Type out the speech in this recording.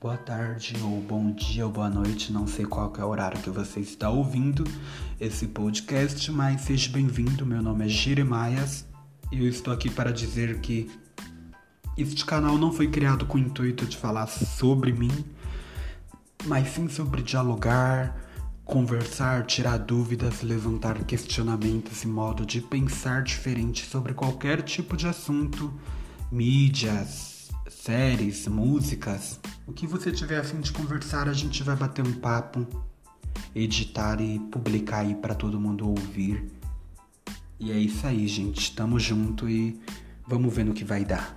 boa tarde, ou bom dia, ou boa noite, não sei qual é o horário que você está ouvindo esse podcast, mas seja bem-vindo. Meu nome é Jeremias e eu estou aqui para dizer que este canal não foi criado com o intuito de falar sobre mim, mas sim sobre dialogar, conversar, tirar dúvidas, levantar questionamentos e modo de pensar diferente sobre qualquer tipo de assunto, mídias, séries, músicas. O que você tiver a fim de conversar, a gente vai bater um papo, editar e publicar aí para todo mundo ouvir. E é isso aí, gente. Tamo junto e vamos ver no que vai dar.